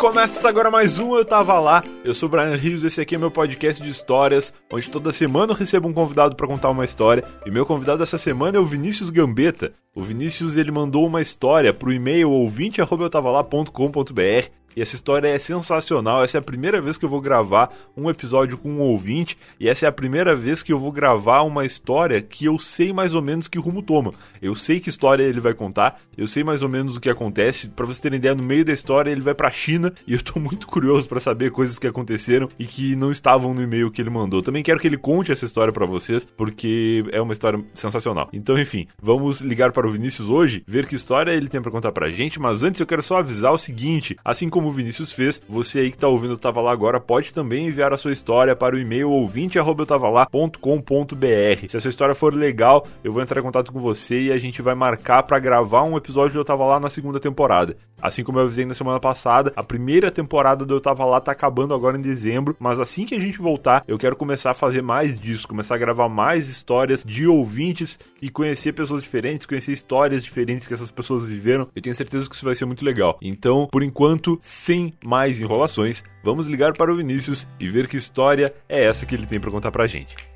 começa agora mais um Eu Tava Lá. Eu sou o Brian Rios, esse aqui é meu podcast de histórias, onde toda semana eu recebo um convidado para contar uma história. E meu convidado essa semana é o Vinícius Gambetta. O Vinícius ele mandou uma história pro e-mail ouvinte@eutavalá.com.br e essa história é sensacional. Essa é a primeira vez que eu vou gravar um episódio com um ouvinte. E essa é a primeira vez que eu vou gravar uma história que eu sei mais ou menos que rumo toma. Eu sei que história ele vai contar, eu sei mais ou menos o que acontece. Para você ter ideia, no meio da história ele vai pra China e eu tô muito curioso para saber coisas que aconteceram e que não estavam no e-mail que ele mandou. Também quero que ele conte essa história para vocês, porque é uma história sensacional. Então, enfim, vamos ligar para o Vinícius hoje, ver que história ele tem para contar pra gente. Mas antes eu quero só avisar o seguinte: assim como o Vinícius fez, você aí que tá ouvindo o Tava Lá agora pode também enviar a sua história para o e-mail ouvinte@eutavalá.com.br. Se a sua história for legal, eu vou entrar em contato com você e a gente vai marcar para gravar um episódio do Eu Tava Lá na segunda temporada. Assim como eu avisei na semana passada, a primeira temporada do Eu Tava Lá tá acabando agora em dezembro, mas assim que a gente voltar, eu quero começar a fazer mais disso, começar a gravar mais histórias de ouvintes e conhecer pessoas diferentes, conhecer histórias diferentes que essas pessoas viveram. Eu tenho certeza que isso vai ser muito legal. Então, por enquanto, sem mais enrolações, vamos ligar para o Vinícius e ver que história é essa que ele tem para contar pra gente.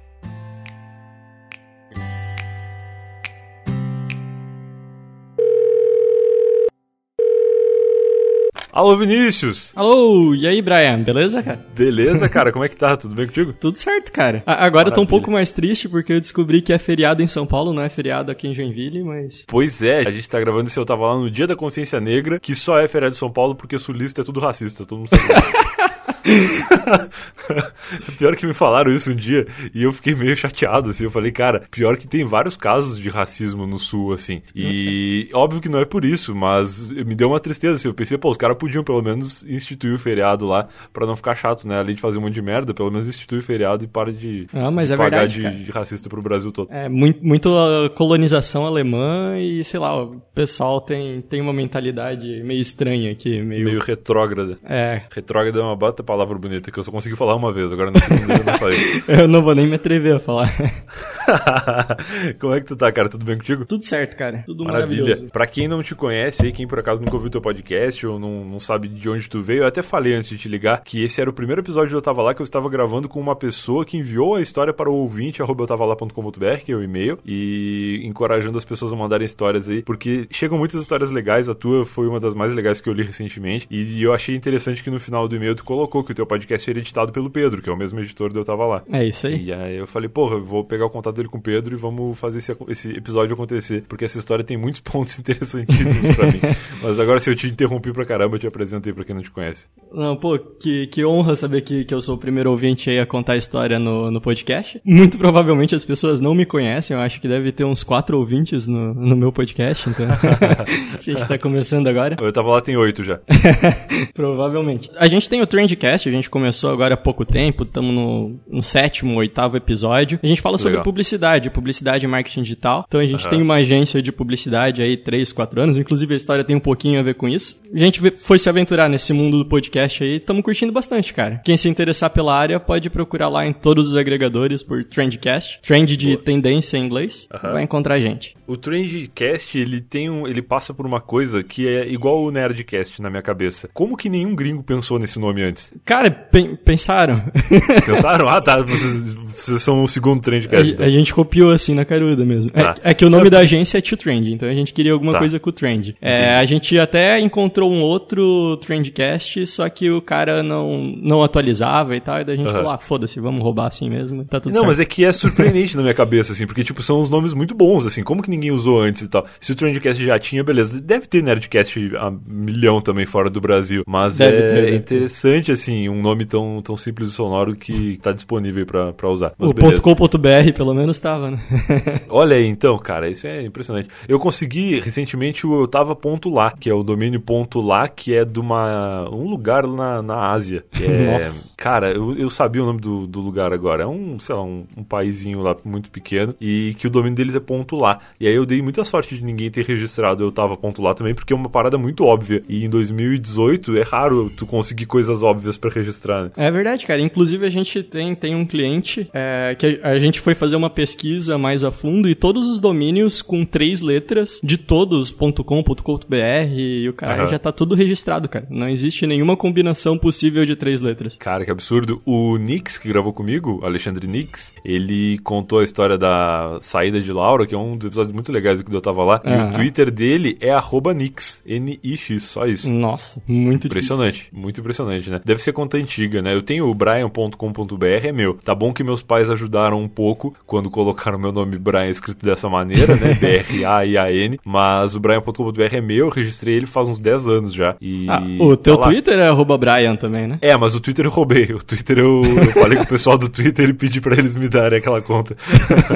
Alô, Vinícius! Alô, e aí, Brian? Beleza, cara? Beleza, cara? Como é que tá? Tudo bem contigo? Tudo certo, cara. A- agora eu tô um pouco mais triste porque eu descobri que é feriado em São Paulo, não é feriado aqui em Joinville, mas. Pois é, a gente tá gravando esse Eu Tava Lá no Dia da Consciência Negra, que só é feriado de São Paulo porque sulista é tudo racista, todo mundo sabe. pior que me falaram isso um dia e eu fiquei meio chateado, assim. Eu falei, cara, pior que tem vários casos de racismo no sul, assim. E óbvio que não é por isso, mas me deu uma tristeza, assim. Eu pensei, pô, os caras podiam pelo menos instituir o feriado lá pra não ficar chato, né? Além de fazer um monte de merda, pelo menos instituir o feriado e para de, Ah, mas de é pagar verdade, de, de racista pro Brasil todo. É muito, muito a colonização alemã e, sei lá, o pessoal tem, tem uma mentalidade meio estranha aqui, meio. Meio retrógrada. É. Retrógrada é uma bata palavra bonita que eu só consegui falar uma vez, agora na segunda eu não saiu. Eu não vou nem me atrever a falar. Como é que tu tá, cara? Tudo bem contigo? Tudo certo, cara. Tudo Maravilha. maravilhoso. Pra quem não te conhece aí, quem por acaso nunca ouviu teu podcast ou não, não sabe de onde tu veio, eu até falei antes de te ligar que esse era o primeiro episódio do Eu Tava Lá que eu estava gravando com uma pessoa que enviou a história para o ouvinte, arroba eutavalá.com.br, que é o e-mail, e encorajando as pessoas a mandarem histórias aí, porque chegam muitas histórias legais, a tua foi uma das mais legais que eu li recentemente, e eu achei interessante que no final do e-mail tu colocou que o teu podcast era editado pelo Pedro, que é o mesmo editor do Eu Tava Lá. É isso aí. E aí eu falei, porra, eu vou pegar o contato dele com o Pedro e vamos fazer esse, esse episódio acontecer, porque essa história tem muitos pontos interessantíssimos pra mim. Mas agora, se eu te interrompi pra caramba, eu te apresentei pra quem não te conhece. Não, pô, que, que honra saber que, que eu sou o primeiro ouvinte aí a contar a história no, no podcast. Muito provavelmente as pessoas não me conhecem, eu acho que deve ter uns quatro ouvintes no, no meu podcast, então. a gente tá começando agora. Eu tava lá, tem oito já. Provavelmente. A gente tem o Trendcast, a gente começou agora há pouco tempo, estamos no, no sétimo, oitavo episódio. A gente fala sobre Legal. publicidade, publicidade e marketing digital. Então a gente Aham. tem uma agência de publicidade aí, três, quatro anos. Inclusive a história tem um pouquinho a ver com isso. A gente foi se aventurar nesse mundo do podcast aí, estamos curtindo bastante, cara. Quem se interessar pela área pode procurar lá em todos os agregadores por Trendcast. Trend de Boa. tendência em inglês. Aham. Vai encontrar a gente. O Trendcast, ele tem um, ele passa por uma coisa que é igual o Nerdcast na minha cabeça. Como que nenhum gringo pensou nesse nome antes? Cara, pen- pensaram? Pensaram? ah, tá, vocês, vocês são o segundo Trendcast. A, então. a gente copiou assim na caruda mesmo. Tá. É, é que o nome da agência é To Trend, então a gente queria alguma Tá. coisa com o Trend. É, a gente até encontrou um outro Trendcast, só que o cara não, não atualizava e tal, e daí a gente Aham. falou, ah, foda-se, vamos roubar assim mesmo, tá tudo Não, certo. mas é que é surpreendente na minha cabeça, assim, porque, tipo, são uns nomes muito bons, assim, como que ninguém usou antes e tal. Se o Trendcast já tinha, beleza, deve ter Nerdcast a milhão também fora do Brasil, mas Deve é ter, deve ter. interessante, assim, um nome tão, tão simples e sonoro que tá disponível pra usar. Mas O beleza. .com.br pelo menos tava, né? Olha aí, então, cara, isso é impressionante. Eu consegui recentemente o Eu Tava Ponto Lá, que é o domínio ponto lá, que é de uma, um lugar na, na Ásia. é- Nossa. Cara, eu, eu sabia o nome do, do lugar agora. É um, sei lá, um, um paizinho lá muito pequeno e que o domínio deles é ponto lá. E aí eu dei muita sorte de ninguém ter registrado Eu Tava Ponto Lá também, porque é uma parada muito óbvia. E em 2018 é raro tu conseguir coisas óbvias pra registrar, né? É verdade, cara. Inclusive a gente tem, tem um cliente é que a gente foi fazer uma pesquisa mais a fundo e todos os domínios com três letras de todos.com.com.br e o cara Aham. já tá tudo registrado, cara. Não existe nenhuma combinação possível de três letras. Cara, que absurdo. O Nix, que gravou comigo, o Alexandre Nix, ele contou a história da saída de Laura, que é um dos episódios muito legais que eu tava lá. E o Twitter dele é Nix, N-I-X, só isso. Nossa, muito difícil. Impressionante, muito impressionante, né? Deve ser conta antiga, né? Eu tenho o brian.com.br, é meu. Tá bom que meus pais ajudaram um pouco quando colocaram meu nome Brian escrito dessa maneira, né? B-R-A-I-A-N. Mas o brian.com.br é meu, eu registrei ele faz uns 10 anos já. E Ah, o teu tá. Twitter é arroba Brian também, né? É, mas o Twitter eu roubei. O Twitter eu, eu falei com o pessoal do Twitter e pedi pra eles me darem aquela conta.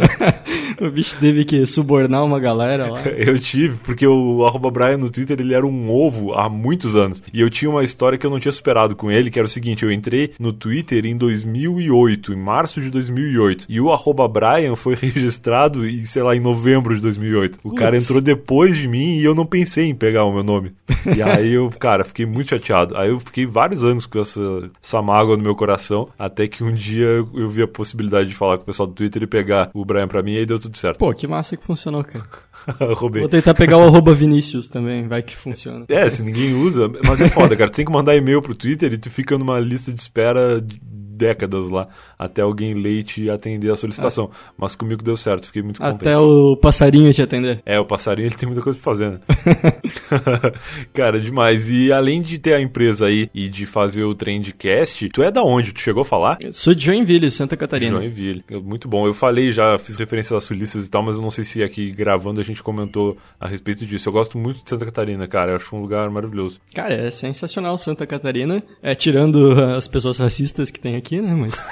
o bicho teve que subornar uma galera lá. Eu tive, porque o arroba Brian no Twitter ele era um ovo há muitos anos. E eu tinha uma história que eu não tinha superado com ele, que era o seguinte: eu entrei no Twitter em 2008, em março de 2008. E o arroba Brian foi registrado, em, sei lá, em novembro de 2008. O cara entrou depois de mim e eu não pensei em pegar o meu nome. E aí eu, cara, fiquei muito chateado. Aí eu fiquei vários anos com essa, essa mágoa no meu coração, até que um dia eu vi a possibilidade de falar com o pessoal do Twitter e pegar o Brian pra mim e aí deu tudo certo. Pô, que massa que funcionou, cara. Roubei. Vou tentar pegar o arroba Vinícius também, vai que funciona. É, se ninguém usa, mas é foda, cara. Tu tem que mandar e-mail pro Twitter e tu fica numa lista de espera de décadas lá, até alguém ler e te atender a solicitação. Mas comigo deu certo, fiquei muito contente. Até o passarinho te atender. É, o passarinho ele tem muita coisa pra fazer, né? cara, demais. E além de ter a empresa aí e de fazer o Trendcast, tu é da onde? Tu chegou a falar? Eu Sou de Joinville, Santa Catarina. Joinville. Muito bom. Eu falei já, fiz referência das sulistas e tal, mas eu não sei se aqui gravando a gente comentou a respeito disso. Eu gosto muito de Santa Catarina, cara. Eu acho um lugar maravilhoso. Cara, é sensacional Santa Catarina. É, tirando as pessoas racistas que tem aqui, né? Mas.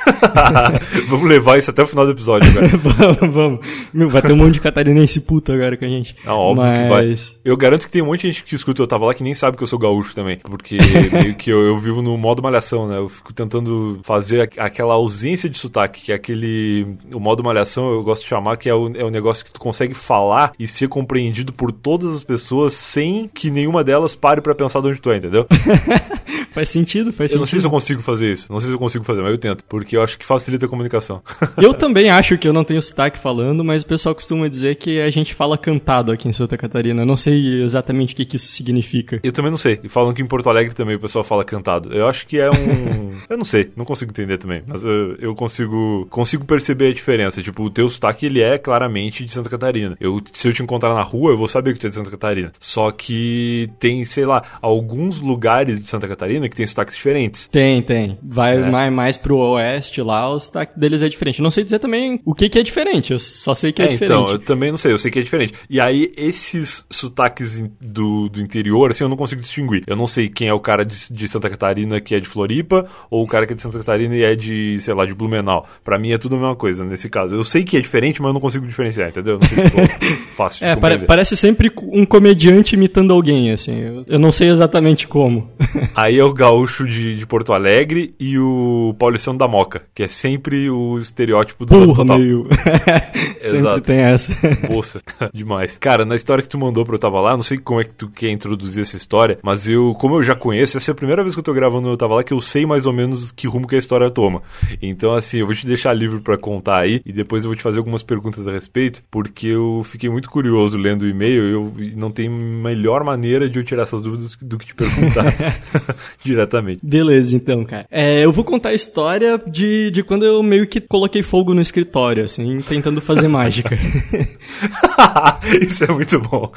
Vamos levar isso até o final do episódio, vamos, vamos. Meu, vai ter um monte de catarinense puto agora com a gente. Ah, óbvio Mas... que vai. Eu garanto que tem um monte de gente que escuta eu tava lá que nem sabe que eu sou gaúcho também. Porque meio que eu, eu vivo no modo malhação, né? Eu fico tentando fazer aqu- aquela ausência de sotaque, que é aquele. O modo malhação eu gosto de chamar, que é o, é o negócio que tu consegue falar e ser compreendido por todas as pessoas sem que nenhuma delas pare pra pensar de onde tu é, entendeu? Faz sentido, faz Eu não sei sentido. se eu consigo fazer isso. Não sei se eu consigo fazer, mas eu tento. Porque eu acho que facilita a comunicação. Eu também acho que eu não tenho sotaque falando, mas o pessoal costuma dizer que a gente fala cantado aqui em Santa Catarina. Eu não sei exatamente o que, que isso significa. Eu também não sei. E falam que em Porto Alegre também o pessoal fala cantado. Eu acho que é um. eu não sei, não consigo entender também. Mas eu, eu consigo consigo perceber a diferença. Tipo, o teu sotaque ele é claramente de Santa Catarina. Eu, se eu te encontrar na rua, eu vou saber que tu é de Santa Catarina. Só que tem, sei lá, alguns lugares de Santa Catarina que tem sotaques diferentes. Tem, tem. Vai É. mais, mais pro oeste lá, o sotaque deles é diferente. Eu não sei dizer também o que, que é diferente, eu só sei que é, É, então, diferente. eu também não sei, eu sei que é diferente. E aí, esses sotaques do, do interior, assim, eu não consigo distinguir. Eu não sei quem é o cara de, de Santa Catarina que é de Floripa, ou o cara que é de Santa Catarina e é de, sei lá, de Blumenau. Pra mim é tudo a mesma coisa nesse caso. Eu sei que é diferente, mas eu não consigo diferenciar, entendeu? Não sei se ficou fácil de É, pare- parece sempre um comediante imitando alguém, assim. Eu, eu não sei exatamente como. Aí é o gaúcho de, de Porto Alegre e o paulistano da Moca, que é sempre o estereótipo do Porra, total. meu. sempre Exato. tem essa. Poça, demais. Cara, na história que tu mandou pra eu tava lá, não sei como é que tu quer introduzir essa história, mas eu, como eu já conheço, essa é a primeira vez que eu tô gravando eu tava lá que eu sei mais ou menos que rumo que a história toma. Então, assim, eu vou te deixar livre pra contar aí e depois eu vou te fazer algumas perguntas a respeito, porque eu fiquei muito curioso lendo o e-mail e eu e não tem melhor maneira de eu tirar essas dúvidas do que te perguntar diretamente. Beleza, então, cara. É, eu vou contar a história de, de quando eu meio que coloquei fogo no escritório, assim, tentando fazer mágica. Isso é muito bom.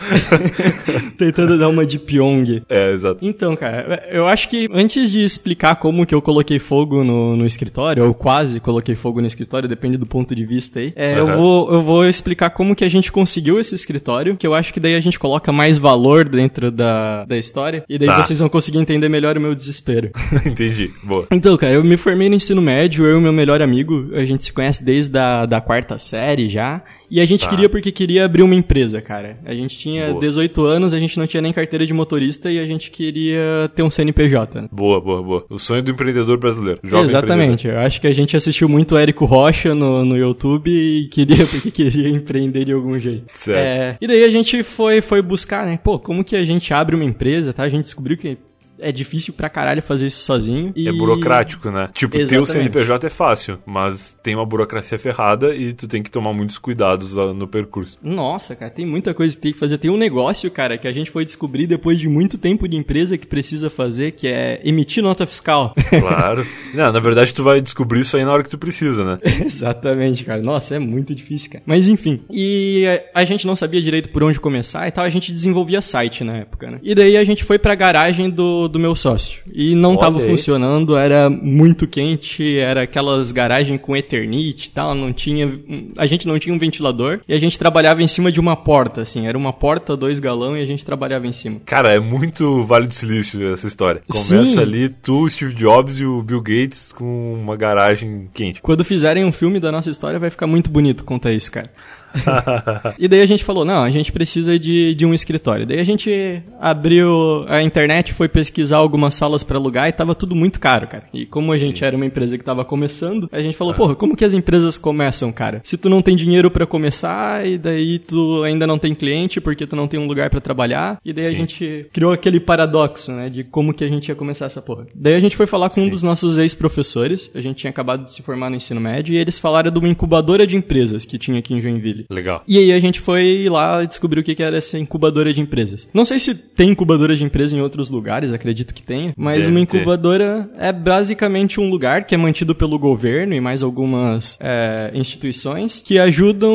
tentando dar uma de Pyong. É, exato. Então, cara, eu acho que antes de explicar como que eu coloquei fogo no, no escritório, ou quase coloquei fogo no escritório, depende do ponto de vista aí, é, eu, Aham. vou, eu vou explicar como que a gente conseguiu esse escritório, que eu acho que daí a gente coloca mais valor dentro da, da história, e daí Tá. vocês vão conseguir entender melhor o meu desespero. Entendi. Boa. Então, cara, eu me formei no ensino médio, eu e meu melhor amigo, a gente se conhece desde a da quarta série já, e a gente Tá. queria porque queria abrir uma empresa, cara. A gente tinha Boa. 18 anos, a gente não tinha nem carteira de motorista e a gente queria ter um CNPJ. né? Boa, boa, boa. O sonho do empreendedor brasileiro. Jovem Exatamente. Eu acho que a gente assistiu muito Érico Rocha no, no YouTube e queria porque queria empreender de algum jeito. Certo. É, e daí a gente foi, foi buscar, né? Pô, como que a gente abre uma empresa, tá? A gente descobriu que é difícil pra caralho fazer isso sozinho. E... É burocrático, né? Tipo, ter o Exatamente. CNPJ é fácil, mas tem uma burocracia ferrada e tu tem que tomar muitos cuidados no percurso. Nossa, cara, tem muita coisa que tem que fazer. Tem um negócio, cara, que a gente foi descobrir depois de muito tempo de empresa que precisa fazer, que é emitir nota fiscal. Claro. Não, na verdade, tu vai descobrir isso aí na hora que tu precisa, né? Exatamente, cara. Nossa, é muito difícil, cara. Mas enfim. E a, a gente não sabia direito por onde começar e tal. A gente desenvolvia site na época, né? E daí a gente foi pra garagem do, do meu sócio. E não Olha tava aí. funcionando, era muito quente, era aquelas garagens com Eternit e tal. Não tinha. A gente não tinha um ventilador. E a gente trabalhava em cima de uma porta, assim. Era uma porta, dois galão e a gente trabalhava em cima. Cara, é muito Vale do Silício essa história. Começa Sim. ali tu, Steve Jobs e o Bill Gates com uma garagem quente. Quando fizerem um filme da nossa história, vai ficar muito bonito contar isso, cara. e daí a gente falou, não, a gente precisa de, de um escritório. Daí a gente abriu a internet, foi pesquisar algumas salas pra alugar e tava tudo muito caro, cara. E como a gente era uma empresa que tava começando, a gente falou, porra, como que as empresas começam, cara? Se tu não tem dinheiro pra começar e daí tu ainda não tem cliente porque tu não tem um lugar pra trabalhar, e daí a Sim. gente criou aquele paradoxo, né, de como que a gente ia começar essa porra. Daí a gente foi falar com um Sim. dos nossos ex-professores, a gente tinha acabado de se formar no ensino médio, e eles falaram de uma incubadora de empresas que tinha aqui em Joinville. Legal. E aí a gente foi lá descobriu o que era essa incubadora de empresas. Não sei se tem incubadora de empresas em outros lugares, acredito que tenha, mas Deve uma ter. incubadora é basicamente um lugar que é mantido pelo governo e mais algumas é, instituições que ajudam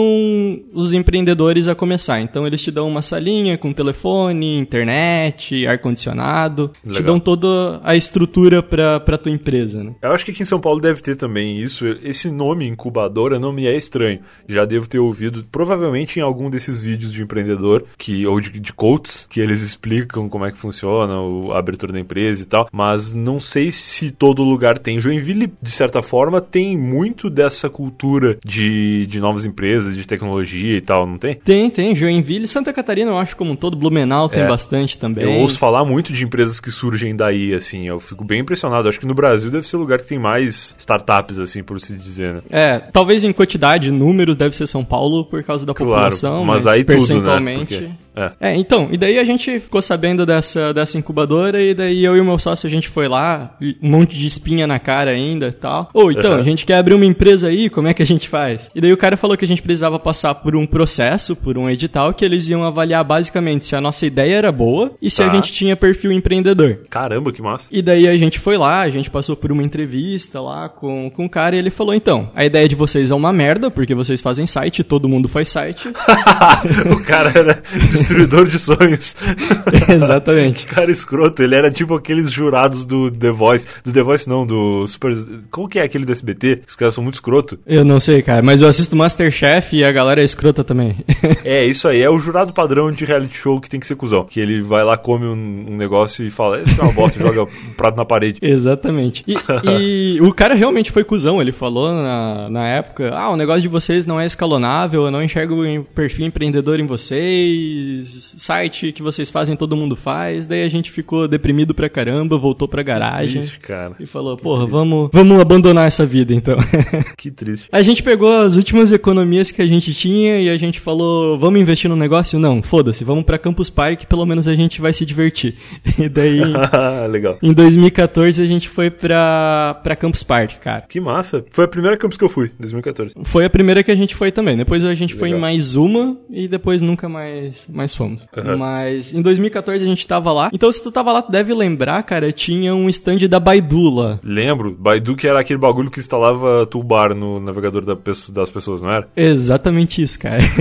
os empreendedores a começar. Então eles te dão uma salinha com telefone, internet, ar-condicionado, te dão toda a estrutura pra, pra tua empresa, né? Eu acho que aqui em São Paulo deve ter também isso. Esse nome incubadora não me é estranho. Já devo ter ouvido, provavelmente em algum desses vídeos de empreendedor que ou de, de coaches que eles explicam como é que funciona o- a abertura da empresa e tal. Mas não sei se todo lugar tem. Joinville, de certa forma, tem muito dessa cultura de, de novas empresas, de tecnologia e tal, não tem? Tem, tem. Joinville, Santa Catarina, eu acho como um todo. Blumenau tem É. bastante também. Eu ouço falar muito de empresas que surgem daí, assim. Eu fico bem impressionado. Acho que no Brasil deve ser o lugar que tem mais startups, assim, por se dizer, né? É, talvez em quantidade, números, deve ser São Paulo por causa da Claro, população, mas mas, aí tudo, né? percentualmente... Porque- é. É, então, e daí a gente ficou sabendo dessa, dessa incubadora e daí eu e o meu sócio a gente foi lá, um monte de espinha na cara ainda e tal. Ou então, Uhum. a gente quer abrir uma empresa aí, como é que a gente faz? E daí o cara falou que a gente precisava passar por um processo, por um edital, que eles iam avaliar basicamente se a nossa ideia era boa e se Tá. a gente tinha perfil empreendedor. Caramba, que massa. E daí a gente foi lá, a gente passou por uma entrevista lá com, com o cara e ele falou: então, a ideia de vocês é uma merda, porque vocês fazem site, todo mundo faz site. o cara era destruidor de sonhos. Exatamente. cara escroto, ele era tipo aqueles jurados do The Voice. Do The Voice não, do Super. Como que é aquele do SBT? Os caras são muito escroto. Eu não sei, cara, mas eu assisto Masterchef e a galera é escrota também. É, isso aí, é o jurado padrão de reality show que tem que ser cuzão. Que ele vai lá, come um, um negócio e fala, isso é uma bosta, e joga um prato na parede. Exatamente. E, e o cara realmente foi cuzão. Ele falou na, na época: Ah, o negócio de vocês não é escalonável, eu não enxergo perfil empreendedor em vocês, site que vocês fazem, todo mundo faz. Daí a gente ficou deprimido pra caramba, voltou pra garagem. Triste, cara. E falou, porra, vamos, vamos abandonar essa vida então. Que triste. a gente pegou as últimas economias que a gente tinha e a gente falou, vamos investir no negócio? Não, foda-se, vamos pra Campus Park, pelo menos a gente vai se divertir. E daí, Legal. em 2014, a gente foi pra, pra Campus Park, cara. Que massa. Foi a primeira campus que eu fui, 2014. Foi a primeira que a gente foi também. Depois a gente foi em Legal. mais uma e depois nunca mais, mais fomos. Uhum. Mas em 2014 a gente tava lá. Então se tu tava lá, tu deve lembrar, cara, tinha um stand da Baidu lá. Lembro, Baidu que era aquele bagulho que instalava toolbar no navegador da das pessoas, não era? Exatamente isso, cara.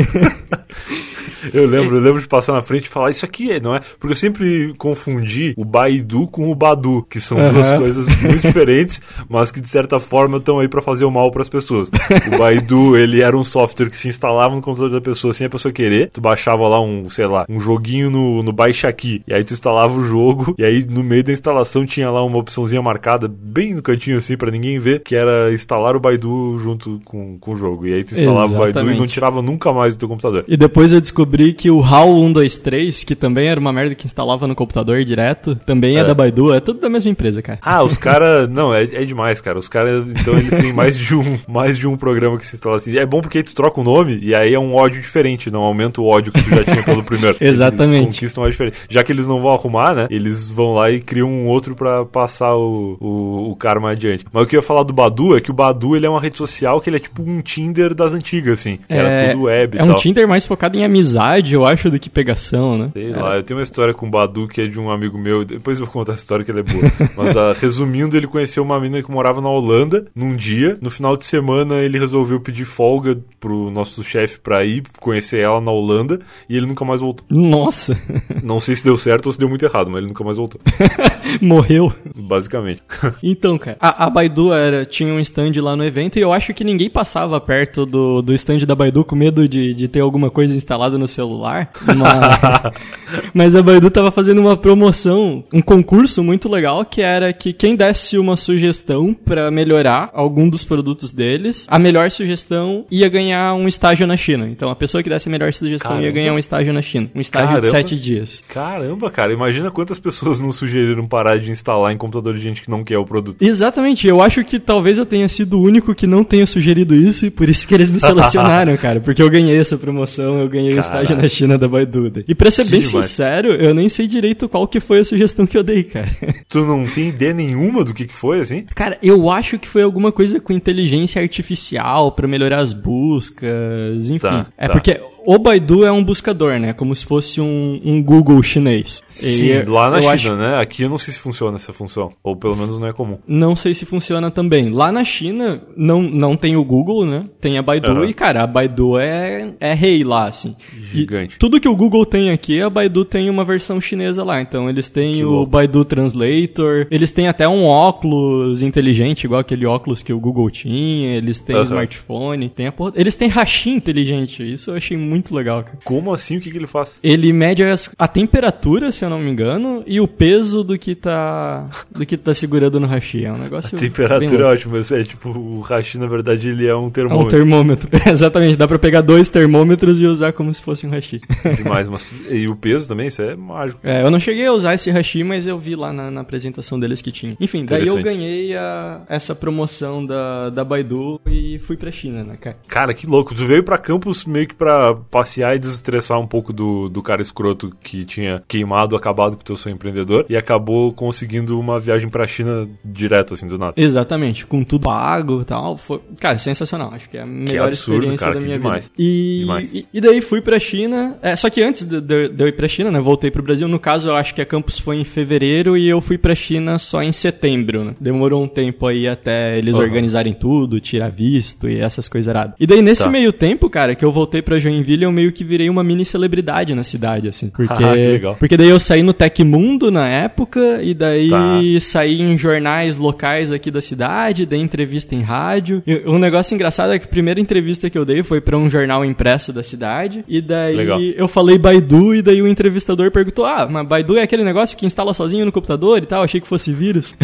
Eu lembro, eu lembro de passar na frente e falar, isso aqui é, não é? Porque eu sempre confundi o Baidu com o Badu, que são duas Aham. coisas muito diferentes, mas que de certa forma estão aí pra fazer o mal pras pessoas. O Baidu, ele era um software que se instalava no computador da pessoa sem a pessoa querer. Tu baixava lá um, sei lá, um joguinho no, no Baixa Aqui, e aí tu instalava o jogo, e aí no meio da instalação tinha lá uma opçãozinha marcada, bem no cantinho assim, pra ninguém ver, que era instalar o Baidu junto com, com o jogo. E aí tu instalava o Baidu e não Exatamente. tirava nunca mais do teu computador. E depois eu descobri que o HAL 123, que também era uma merda que instalava no computador direto, também é, É. da Baidu, é tudo da mesma empresa, cara. Ah, os caras. Não, é, é demais, cara. Os caras, então, eles têm mais de um, mais de um programa que se instala assim. É bom porque aí tu troca o nome e aí é um ódio diferente, não aumenta o ódio que tu já tinha pelo primeiro. Exatamente. Eles conquistam diferente. Já que eles não vão arrumar, né? Eles vão lá e criam um outro pra passar o, o, o karma adiante. Mas o que eu ia falar do Badu é que o Badu ele é uma rede social que ele é tipo um Tinder das antigas, assim. Que era tudo web é um. Tinder mais focado em amizade, eu acho, do que pegação, né? Sei Era- lá, eu tenho uma história com o Badu que é de um amigo meu, depois eu vou contar essa história que ela é boa. Mas ah, resumindo, ele conheceu uma menina que morava na Holanda num dia. No final de semana ele resolveu pedir folga pro nosso chefe pra ir conhecer ela na Holanda e ele nunca mais voltou. Nossa, Não sei se deu certo ou se deu muito errado, mas ele nunca mais voltou. morreu. Basicamente. Então, cara, a, a Baidu era, tinha um stand lá no evento e eu acho que ninguém passava perto do, do stand da Baidu com medo de, de ter alguma coisa instalada no celular. Mas, mas a Baidu tava fazendo uma promoção, um concurso muito legal que era que quem desse uma sugestão pra melhorar algum dos produtos deles, a melhor sugestão ia ganhar um estágio na China. Então a pessoa que desse a melhor sugestão ia Caramba. ganhar um estágio na China. Um estágio Caramba. de sete dias. Caramba, cara, imagina quantas pessoas não sugeriram parar de instalar em computador de gente que não quer o produto. Exatamente, eu acho que talvez eu tenha sido o único que não tenha sugerido isso e por isso que eles me selecionaram, cara. Porque eu ganhei essa promoção, eu ganhei o Caralho. estágio na China da Baidu. E pra ser Que bem demais. sincero, eu nem sei direito qual que foi a sugestão que eu dei, cara. Tu não tem ideia nenhuma do que, que foi, assim? Cara, eu acho que foi alguma coisa com inteligência artificial pra melhorar as buscas, enfim. Tá, é tá. porque o Baidu é um buscador, né? Como se fosse um, um Google chinês. Sim, E lá na China, acho- né? Aqui eu não sei se funciona essa função. Ou pelo menos não é comum. Não sei se funciona também. Lá na China, não, não tem o Google, né? Tem a Baidu Aham. e, cara, a Baidu é, é rei lá, assim. Gigante. E tudo que o Google tem aqui, a Baidu tem uma versão chinesa lá. Então, eles têm Que o louco. Baidu Translator, eles têm até um óculos inteligente, igual aquele óculos que o Google tinha, eles têm Aham. smartphone, tem a porra... Eles têm hashi inteligente, isso eu achei muito legal, cara. Como assim? O que, que ele faz? Ele mede as- a temperatura, se eu não me engano, e o peso do que tá do que tá segurando no hashi. É um negócio bem Temperatura é ótima. É tipo, o hashi, na verdade, ele é um É um termômetro. termômetro. Exatamente, dá pra pegar dois termômetros e usar como se fosse um hashi. Demais, mas. E o peso também, isso é mágico. É, eu não cheguei a usar esse hashi, mas eu vi lá na, na apresentação deles que tinha. Enfim, daí eu ganhei a- essa promoção da, da Baidu e fui pra China, né, cara? Cara, que louco. Tu veio pra campus meio que pra passear e desestressar um pouco do, do cara escroto que tinha queimado, acabado com o sonho empreendedor e acabou conseguindo uma viagem pra China direto, assim, do nada. Exatamente, com tudo pago e tal. Foi, cara, sensacional. Acho que é a melhor absurdo, experiência cara, da minha demais. vida. E, Demais. e, e daí fui pra China. É, só que antes de, de- de eu ir pra China, né? Voltei pro Brasil. No caso, eu acho que a campus foi em fevereiro e eu fui pra China só em setembro, né? Demorou um tempo aí até eles Aham. organizarem tudo, tirar visto e essas coisas eradas. E daí, nesse Tá. meio tempo, cara, que eu voltei pra Joinville, eu meio que virei uma mini celebridade na cidade, assim. Porque, Ah, que legal. porque daí eu saí no Tecmundo na época, e daí Tá. saí em jornais locais aqui da cidade, dei entrevista em rádio. E um negócio engraçado é que a primeira entrevista que eu dei foi pra um jornal impresso da cidade, e daí Legal. eu falei Baidu, e daí o entrevistador perguntou: Ah, mas Baidu é aquele negócio que instala sozinho no computador e tal, achei que fosse vírus.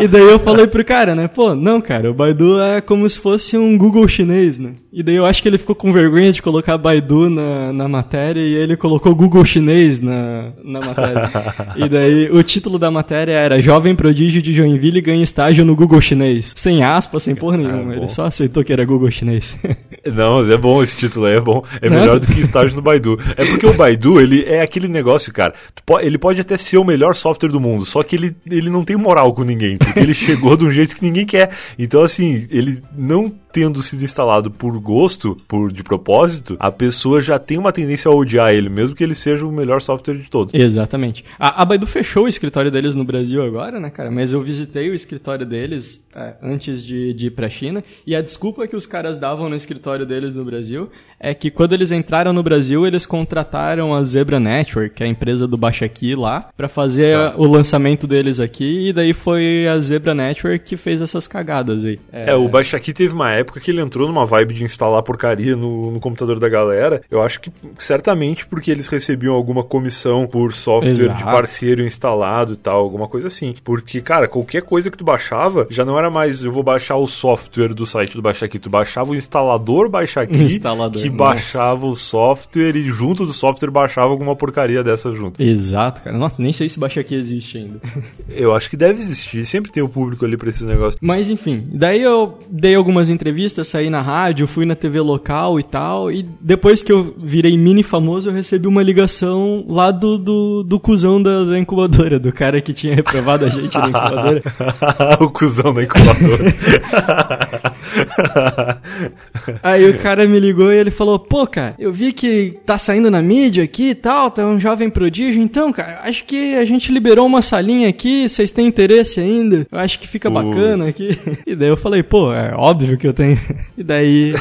E daí eu falei pro cara, né? Pô, não, cara, o Baidu é como se fosse um Google chinês, né? E daí eu acho que ele ficou com vergonha de colocar Baidu na, na matéria e ele colocou Google chinês na, na matéria. e daí o título da matéria era Jovem Prodígio de Joinville ganha estágio no Google chinês. Sem aspas, sem porra nenhuma. bom. ele só aceitou que era Google chinês. Não, mas é bom esse título aí, é bom. É Não. melhor do que estágio no Baidu. É porque o Baidu, ele é aquele negócio, cara. Ele pode até ser o melhor software do mundo, só que ele, ele não tem moral com ninguém, porque ele chegou de um jeito que ninguém quer. Então, assim, ele não tendo sido instalado por gosto, por de propósito, a pessoa já tem uma tendência a odiar ele, mesmo que ele seja o melhor software de todos. Exatamente. A, a Baidu fechou o escritório deles no Brasil agora, né, cara? Mas eu visitei o escritório deles é, antes de, de ir pra China. E a desculpa que os caras davam no escritório deles no Brasil é que quando eles entraram no Brasil, eles contrataram a Zebra Network, que é a empresa do Baixaqui lá, pra fazer Tá. o lançamento deles aqui. E daí foi a Zebra Network que fez essas cagadas aí. É, o Baixaqui teve uma época época que ele entrou numa vibe de instalar porcaria no, no computador da galera, eu acho que certamente porque eles recebiam alguma comissão por software Exato. de parceiro instalado e tal, alguma coisa assim. Porque, cara, qualquer coisa que tu baixava, já não era mais eu vou baixar o software do site do Baixa Aqui, tu baixava o instalador Baixa Aqui, Instalador, que nossa. baixava o software e junto do software baixava alguma porcaria dessa junto. Exato, cara. Nossa, nem sei se Baixa Aqui existe ainda. Eu acho que deve existir, sempre tem o público ali pra esses negócios. Mas enfim, daí eu dei algumas entrevistas, saí na rádio, fui na TV local e tal, e depois que eu virei mini famoso, eu recebi uma ligação lá do, do, do cuzão da, da incubadora, do cara que tinha reprovado a gente na incubadora. o cuzão da incubadora. Aí o cara me ligou e ele falou: Pô, cara, eu vi que tá saindo na mídia aqui e tal, tá um jovem prodígio, então, cara, acho que a gente liberou uma salinha aqui, vocês têm interesse ainda? Eu acho que fica bacana aqui. E daí eu falei: Pô, é óbvio que eu tenho. E daí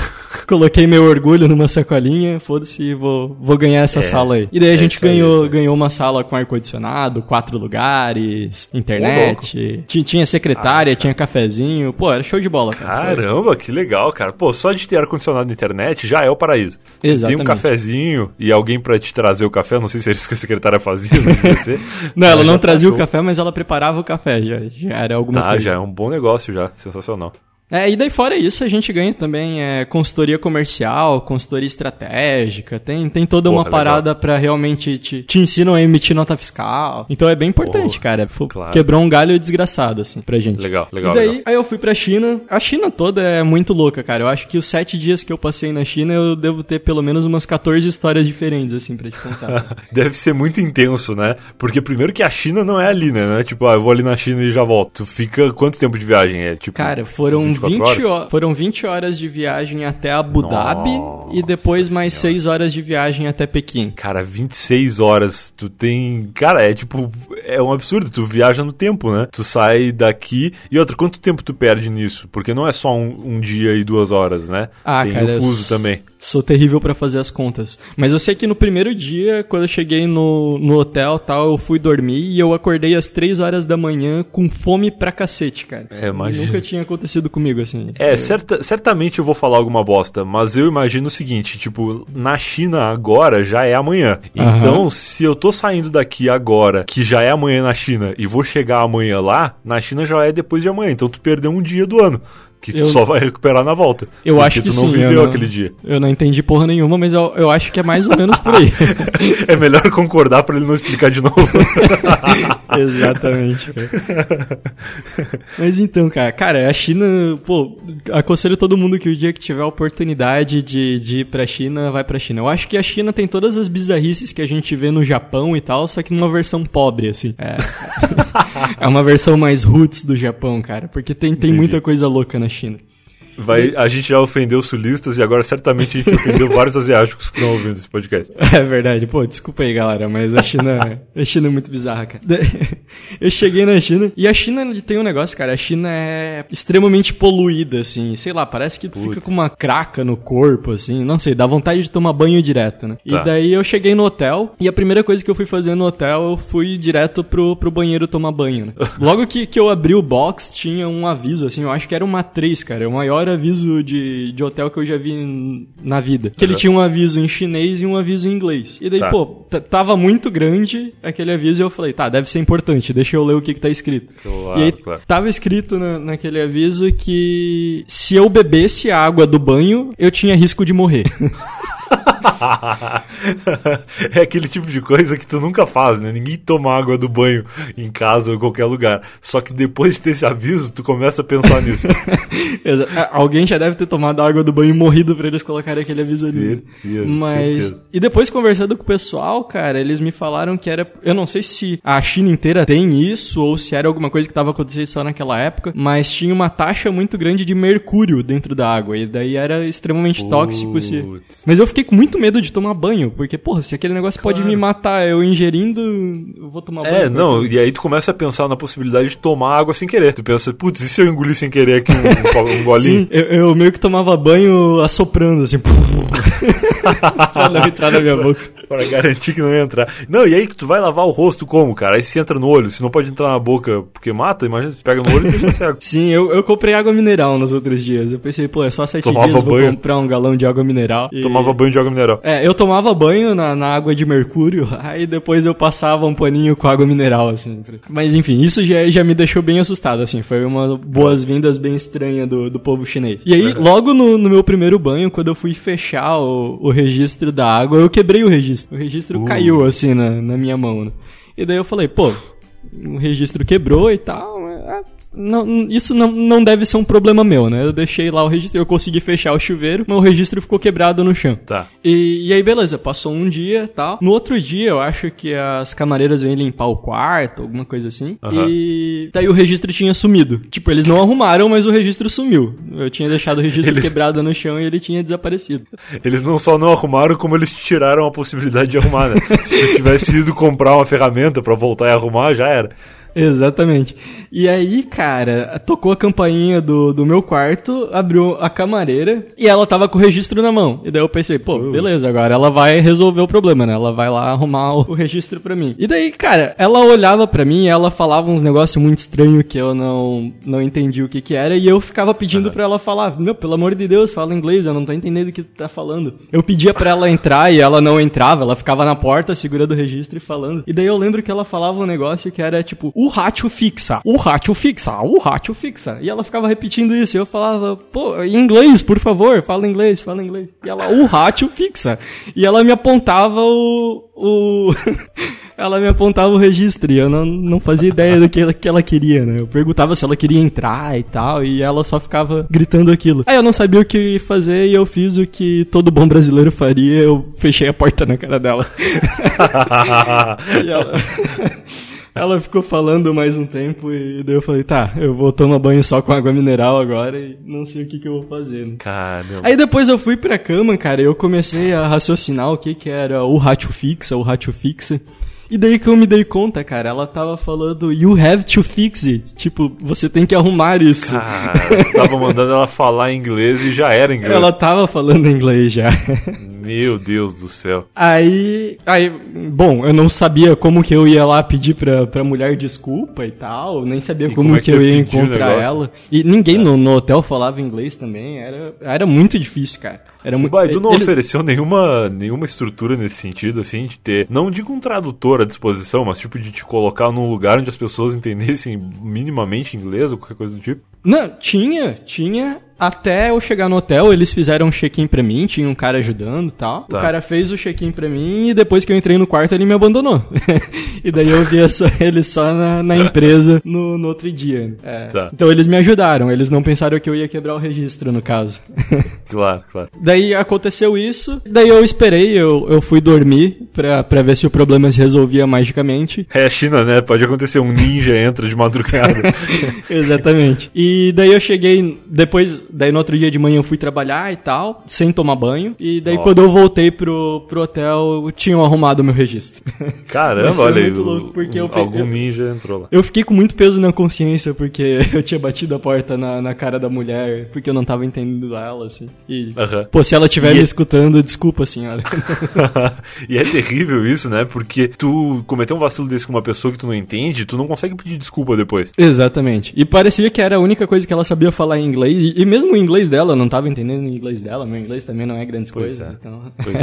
coloquei meu orgulho numa sacolinha, foda-se, vou, vou ganhar essa É, sala aí. E daí a é gente aí, ganhou, aí. ganhou uma sala com ar-condicionado, quatro lugares, internet, tinha, tinha secretária, tinha cafezinho, pô, era show de bola, cara. Foi- Caramba, que legal, cara. Pô, só de ter ar-condicionado na internet já é o paraíso. Se tem um Exatamente. cafezinho e alguém pra te trazer o café, não sei se é isso que a secretária fazia, ser. Não, ela não trazia o café, mas ela preparava o café, já, já era alguma Tá, coisa. já é um bom negócio já, sensacional. É, e daí fora isso, a gente ganha também é, consultoria comercial, consultoria estratégica, tem, tem toda uma Porra, parada pra realmente te, te ensinam a emitir nota fiscal. Então é bem importante, Porra, cara. Fo- claro. Quebrou um galho desgraçado, assim, pra gente. Legal, legal, E daí, legal. aí eu fui pra China. A China toda é muito louca, cara. Eu acho que os sete dias que eu passei na China, eu devo ter pelo menos umas 14 histórias diferentes, assim, pra te contar. Deve ser muito intenso, né? Porque primeiro que a China não é ali, né? Não é Tipo, ah, eu vou ali na China e já volto. Tu fica quanto tempo de viagem? É tipo. Cara, foram 24 20, horas? ho- foram 20 horas de viagem até Abu Dhabi e depois mais Senhora. 6 horas de viagem até Pequim. Cara, 26 horas, tu tem. Cara, é tipo. É um absurdo, tu viaja no tempo, né? Tu sai daqui. E outra, quanto tempo tu perde nisso? Porque não é só um, um dia e duas horas, né? Ah, tem cara, o fuso também. Sou terrível pra fazer as contas. Mas eu sei que no primeiro dia, quando eu cheguei no, no hotel tal, eu fui dormir e eu acordei às 3 horas da manhã com fome pra cacete, cara. É, imagina. Nunca tinha acontecido comigo, assim. É, certa, certamente eu vou falar alguma bosta, mas eu imagino o seguinte, tipo, na China agora já é amanhã. Aham. Então, se eu tô saindo daqui agora, que já é amanhã na China, e vou chegar amanhã lá, na China já é depois de amanhã. Então tu perdeu um dia do ano, que tu Eu- só vai recuperar na volta. Eu acho que tu não sim. viveu eu não, aquele dia. Eu não entendi porra nenhuma, mas eu, eu acho que é mais ou menos por aí. é melhor concordar pra ele não explicar de novo. Exatamente, cara. Mas então, cara, cara, a China, pô, aconselho todo mundo que o dia que tiver a oportunidade de, de ir pra China, vai pra China. Eu acho que a China tem todas as bizarrices que a gente vê no Japão e tal, só que numa versão pobre, assim. É, é uma versão mais roots do Japão, cara, porque tem, tem Entendi. muita coisa louca na China. мужчин. Vai, a gente já ofendeu sulistas e agora certamente a gente ofendeu vários asiáticos que estão ouvindo esse podcast. É verdade. Pô, desculpa aí, galera, mas a China, a China é muito bizarra, cara. Eu cheguei na China e a China tem um negócio, cara. A China é extremamente poluída, assim. Sei lá, parece que tu fica Putz. com uma craca no corpo, assim. Não sei, dá vontade de tomar banho direto, né? Tá. E daí eu cheguei no hotel e a primeira coisa que eu fui fazer no hotel, eu fui direto pro, pro banheiro tomar banho, né? Logo que, que eu abri o box, tinha um aviso, assim. Eu acho que era uma 3, cara. É o maior aviso de, de hotel que eu já vi na vida. Que ele Uhum. tinha um aviso em chinês e um aviso em inglês. E daí, Tá. pô, tava muito grande aquele aviso e eu falei, tá, deve ser importante, deixa eu ler o que que tá escrito. Claro, e aí, claro. tava escrito na- naquele aviso que se eu bebesse a água do banho, eu tinha risco de morrer. é aquele tipo de coisa que tu nunca faz, né? Ninguém toma água do banho em casa ou em qualquer lugar. Só que depois de ter esse aviso, tu começa a pensar nisso. A- Alguém já deve ter tomado água do banho e morrido pra eles colocarem aquele aviso ali. Certeza, Mas. certeza. E depois conversando com o pessoal, cara, eles me falaram que era. Eu não sei se a China inteira tem isso ou se era alguma coisa que tava acontecendo só naquela época, mas tinha uma taxa muito grande de mercúrio dentro da água. E daí era extremamente tóxico se. Putz. Mas eu fiquei com muito medo de tomar banho, porque, porra, se aquele negócio pode Claro. me matar eu ingerindo, eu vou tomar banho. É, não, e aí tu começa a pensar na possibilidade de tomar água sem querer. Tu pensa, putz, e se eu engolir sem querer aqui um, um golinho? Sim, eu, eu meio que tomava banho assoprando, assim, pra não entrar na minha boca. Pra garantir que não ia entrar. Não, e aí que tu vai lavar o rosto como, cara? Aí você entra no olho, se não pode entrar na boca porque mata, imagina, você pega no olho e deixa cego. Sim, eu, eu comprei água mineral nos outros dias. Eu pensei, pô, é só sete Tomava dias, vou banho? comprar um galão de água mineral. E- Tomava banho de água mineral. É, eu tomava banho na, na água de mercúrio, aí depois eu passava um paninho com água mineral, assim. Mas enfim, isso já, já me deixou bem assustado, assim. Foi uma boas-vindas bem estranha do, do povo chinês. E aí, logo no, no meu primeiro banho, quando eu fui fechar o, o registro da água, eu quebrei o registro. O registro Uh. caiu, assim, na, na minha mão, né? E daí eu falei, pô, o registro quebrou e tal. Não, isso não, não deve ser um problema meu, né? Eu deixei lá o registro, eu consegui fechar o chuveiro, mas o registro ficou quebrado no chão. Tá. E, e aí, beleza, passou um dia e tal. No outro dia, eu acho que as camareiras vêm limpar o quarto, alguma coisa assim. Aham. E daí o registro tinha sumido. Tipo, eles não arrumaram, mas o registro sumiu. Eu tinha deixado o registro Ele- quebrado no chão e ele tinha desaparecido. Eles não só não arrumaram, como eles tiraram a possibilidade de arrumar, né? Se tu tivesse ido comprar uma ferramenta pra voltar e arrumar, já era. Exatamente. E aí, cara, tocou a campainha do, do meu quarto, abriu a camareira e ela tava com o registro na mão. E daí eu pensei, pô, beleza, agora ela vai resolver o problema, né? Ela vai lá arrumar o, o registro pra mim. E daí, cara, ela olhava pra mim e ela falava uns negócios muito estranhos que eu não, não entendi o que que era e eu ficava pedindo pra ela falar, meu, pelo amor de Deus, fala inglês, eu não tô entendendo o que tu tá falando. Eu pedia pra ela entrar e ela não entrava, ela ficava na porta segurando o registro e falando. E daí eu lembro que ela falava um negócio que era tipo, o ratio fixa, o ratio fixa, o ratio fixa. E ela ficava repetindo isso. E eu falava, pô, em inglês, por favor, fala inglês, fala inglês. E ela, o ratio fixa. E ela me apontava o. o... ela me apontava o registro e eu não, não fazia ideia do que ela, que ela queria, né? Eu perguntava se ela queria entrar e tal, e ela só ficava gritando aquilo. Aí eu não sabia o que fazer e eu fiz o que todo bom brasileiro faria, eu fechei a porta na cara dela. E ela... Ela ficou falando mais um tempo e daí eu falei, tá, eu vou tomar banho só com água mineral agora e não sei o que, que eu vou fazer, né? Caramba. Aí depois eu fui pra cama, cara, e eu comecei a raciocinar o que que era o ratio fixa, o ratio fixa. E daí que eu me dei conta, cara, ela tava falando you have to fix it. Tipo, você tem que arrumar isso. Cara, tava mandando ela falar inglês e já era inglês. Ela tava falando inglês já. Meu Deus do céu. Aí, aí, bom, eu não sabia como que eu ia lá pedir pra, pra mulher desculpa e tal, nem sabia como, como é que, eu ia encontrar ela. E ninguém no, no hotel falava inglês também, era, era muito difícil, cara. Era muito Baidu não ele- ofereceu nenhuma, nenhuma estrutura nesse sentido, assim, de ter, não digo um tradutor à disposição, mas tipo de te colocar num lugar onde as pessoas entendessem minimamente inglês ou qualquer coisa do tipo. Não, tinha, tinha. Até eu chegar no hotel, eles fizeram um check-in pra mim, tinha um cara ajudando e tal. Tá. O cara fez o check-in pra mim e depois que eu entrei no quarto ele me abandonou. e daí eu via só, ele só na, na empresa no, no outro dia. É. Tá. Então eles me ajudaram, eles não pensaram que eu ia quebrar o registro, no caso. Claro, claro. daí aconteceu isso, daí eu esperei, eu, eu fui dormir pra, pra ver se o problema se resolvia magicamente. É a China, né? Pode acontecer um ninja entra de madrugada. Exatamente. E daí eu cheguei, depois, daí no outro dia de manhã eu fui trabalhar e tal, sem tomar banho. E daí Nossa. quando eu voltei pro, pro hotel, tinham arrumado o meu registro. Caramba, olha aí. porque eu algum ninja entrou lá. Eu fiquei com muito peso na consciência, porque eu tinha batido a porta na, na cara da mulher, porque eu não tava entendendo ela, assim. E, Aham. pô, se ela estiver me escutando, desculpa, senhora. e é terrível isso, né? Porque tu cometer um vacilo desse com uma pessoa que tu não entende, tu não consegue pedir desculpa depois. Exatamente. E parecia que era a única coisa que ela sabia falar em inglês. E, e mesmo o inglês dela, eu não tava entendendo o inglês dela. Meu inglês também não é grandes Pois coisas. é. Então,